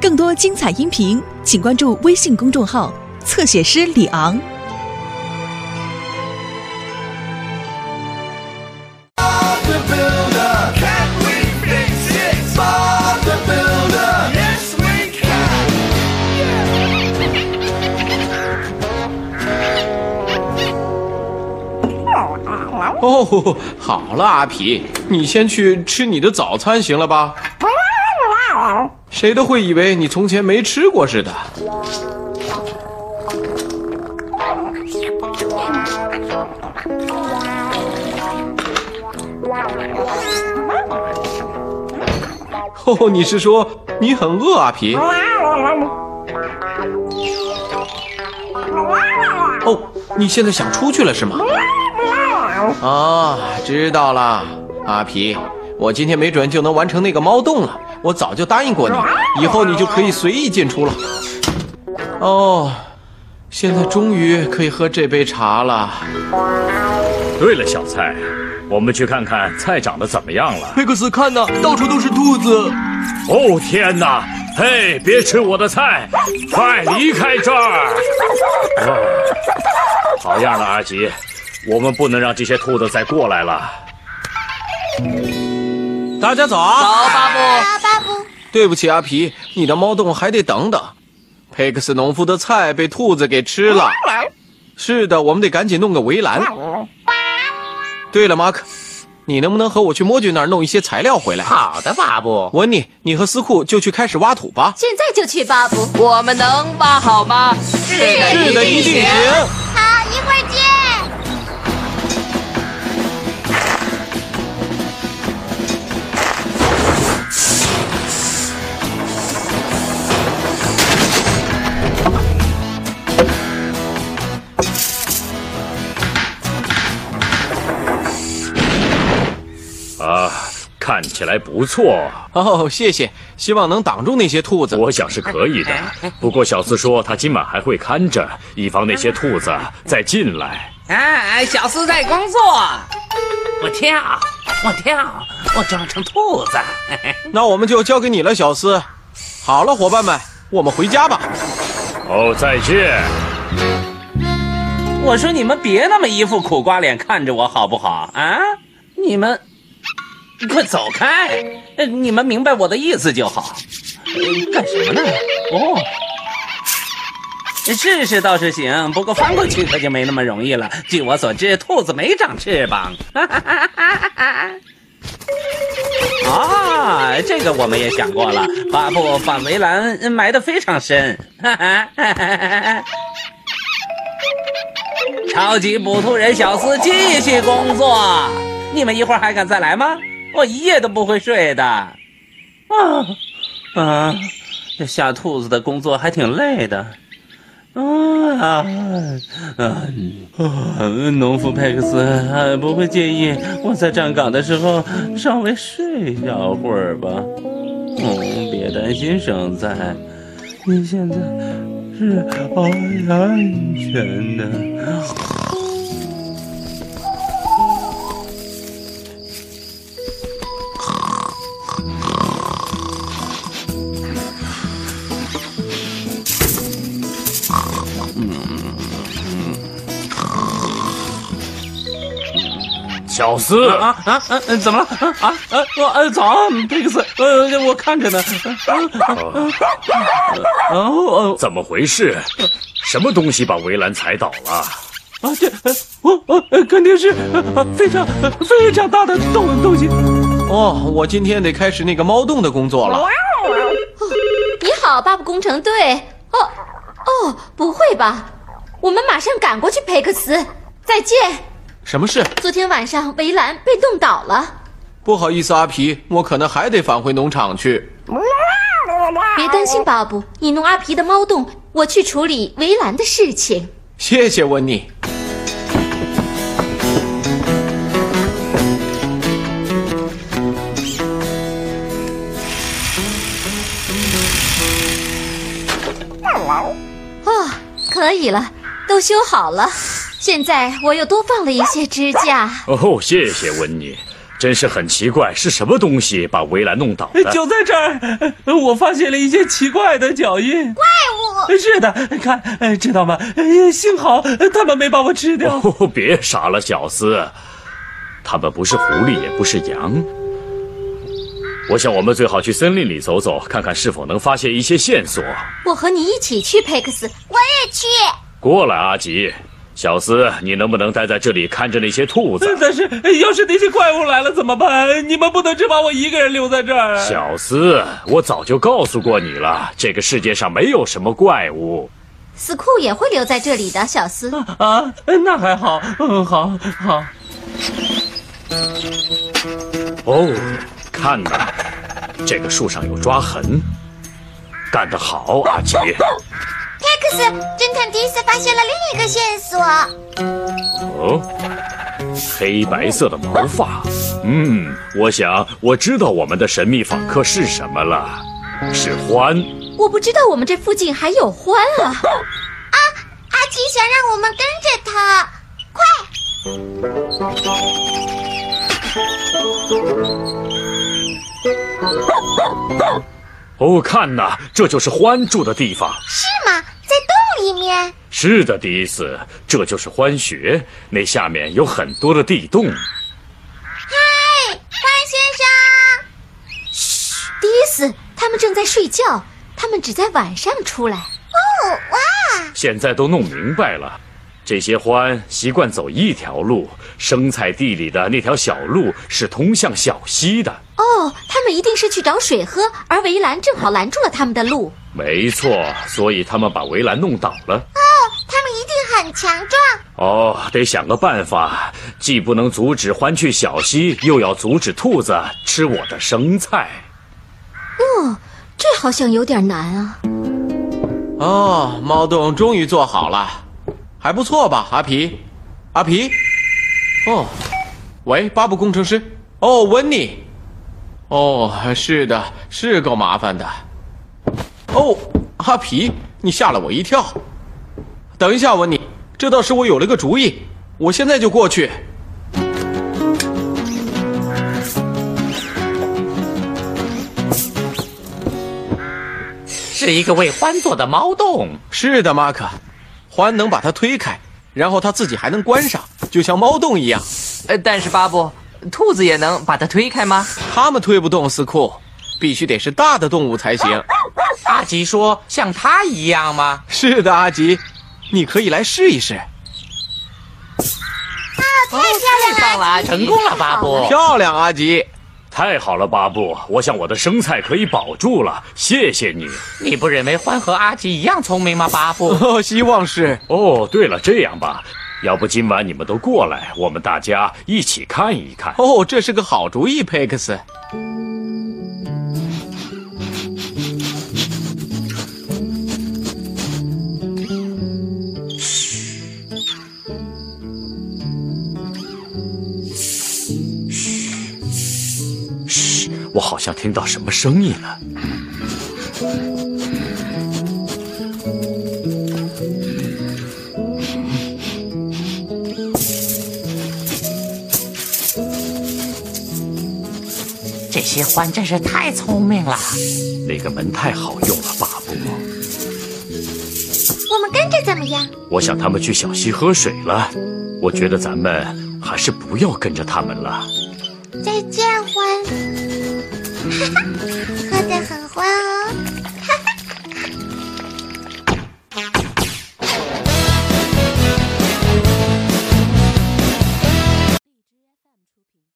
更多精彩音频请关注微信公众号，侧写师李昂。哦，好了，阿皮，你先去吃你的早餐，行了吧？谁都会以为你从前没吃过似的。哦，你是说你很饿，阿皮？哦，你现在想出去了是吗？啊，知道了，阿皮，我今天没准就能完成那个猫洞了。我早就答应过你，以后你就可以随意进出了。哦，现在终于可以喝这杯茶了。对了，小蔡，我们去看看菜长得怎么样了。佩克斯，看呐，到处都是兔子。哦天哪！嘿，别吃我的菜，快离开这儿！哦，好样的，阿吉，我们不能让这些兔子再过来了。大家早啊！好，巴布。对不起，阿皮，你的猫洞还得等等。佩克斯农夫的菜被兔子给吃了。是的，我们得赶紧弄个围栏。对了，马克，你能不能和我去魔君那儿弄一些材料回来？好的，巴布。文尼，你和斯库就去开始挖土吧。现在就去巴布。我们能挖好吗？是的是的，一定行。看起来不错，哦，谢谢，希望能挡住那些兔子。我想是可以的。不过小四说他今晚还会看着，以防那些兔子再进来。哎，小斯在工作。我跳，我跳，我装成兔子。那我们就交给你了，小斯。好了，伙伴们，我们回家吧。哦，再见。我说你们别那么一副苦瓜脸看着我好不好啊？你们快走开！你们明白我的意思就好。干什么呢？哦。试试倒是行，不过翻过去可就没那么容易了。据我所知，兔子没长翅膀。啊，这个我们也想过了。巴布把围栏埋得非常深。超级捕兔人小斯继续工作。你们一会儿还敢再来吗？我一夜都不会睡的。啊啊，这下兔子的工作还挺累的。啊啊啊！农夫佩克斯不会介意我在站岗的时候稍微睡一小会儿吧？嗯，别担心，生菜，你现在是安安全的。小斯，啊啊啊！呃怎么了？啊啊啊！呃，早，佩克斯，呃，我看着呢。哦哦怎么回事？什么东西把围栏踩倒了？啊，这呃我我呃肯定是呃非常呃非常大的动东西。哦，我今天得开始那个猫洞的工作了。你好，巴布工程队。哦哦，不会吧？我们马上赶过去，佩克斯。再见。什么事？昨天晚上围栏被冻倒了，不好意思，阿皮，我可能还得返回农场去。别担心，巴布，你弄阿皮的猫洞，我去处理围栏的事情。谢谢温妮。哦，可以了，都修好了。现在我又多放了一些支架。哦，谢谢温妮。真是很奇怪，是什么东西把围栏弄倒的？就在这儿，我发现了一些奇怪的脚印。怪物！是的，看，呃知道吗？呃幸好呃他们没把我吃掉。哦，别傻了，小斯，他们不是狐狸，也不是羊。我想我们最好去森林里走走，看看是否能发现一些线索。我和你一起去，佩克斯。我也去。过来，阿吉，小斯，你能不能待在这里看着那些兔子？但是呃要是那些怪物来了怎么办？你们不能只把我一个人留在这儿。小斯，我早就告诉过你了，这个世界上没有什么怪物。死库也会留在这里的，小斯。啊，那还好，嗯，好好。哦，看呐，这个树上有抓痕，干得好，阿吉。佩克斯，侦探迪斯发现了另一个线索。哦，黑白色的毛发。嗯，我想我知道我们的神秘访客是什么了，是獾。我不知道我们这附近还有獾啊！啊，阿奇想让我们跟着他，快！哦，看呐，这就是獾住的地方。里面。是的，迪斯，这就是欢穴，那下面有很多的地洞。嗨，欢先生。嘘迪斯，他们正在睡觉，他们只在晚上出来。哦，哇！现在都弄明白了，这些獾习惯走一条路，生菜地里的那条小路是通向小溪的。哦，他们一定是去找水喝，而围栏正好拦住了他们的路。没错，所以他们把围栏弄倒了。哦，他们一定很强壮。哦，得想个办法，既不能阻止獾去小溪，又要阻止兔子吃我的生菜。哦，这好像有点难啊。哦，猫洞终于做好了，还不错吧，阿皮？阿皮？哦，喂，巴布工程师？哦，温妮？哦，是的，是够麻烦的。哦，阿皮，你吓了我一跳。等一下，温妮，这倒是我有了个主意，我现在就过去。是一个为欢做的猫洞。是的，马克，獾能把它推开，然后它自己还能关上，就像猫洞一样。呃，但是巴布，兔子也能把它推开吗？它们推不动斯库，必须得是大的动物才行。阿吉说像它一样吗？是的，阿吉，你可以来试一试。啊太漂亮棒了，成功了，巴布。漂亮，阿吉。太好了，巴布，我想我的生菜可以保住了，谢谢你。你不认为欢和阿吉一样聪明吗，巴布？哦，希望是。哦，对了，这样吧，要不今晚你们都过来，我们大家一起看一看。哦，这是个好主意，佩克斯。我好像听到什么声音了。这些獾真是太聪明了。那个门太好用了，巴布。我们跟着怎么样？我想他们去小溪喝水了。我觉得咱们还是不要跟着他们了。再见，獾。哈哈，喝得很欢哦。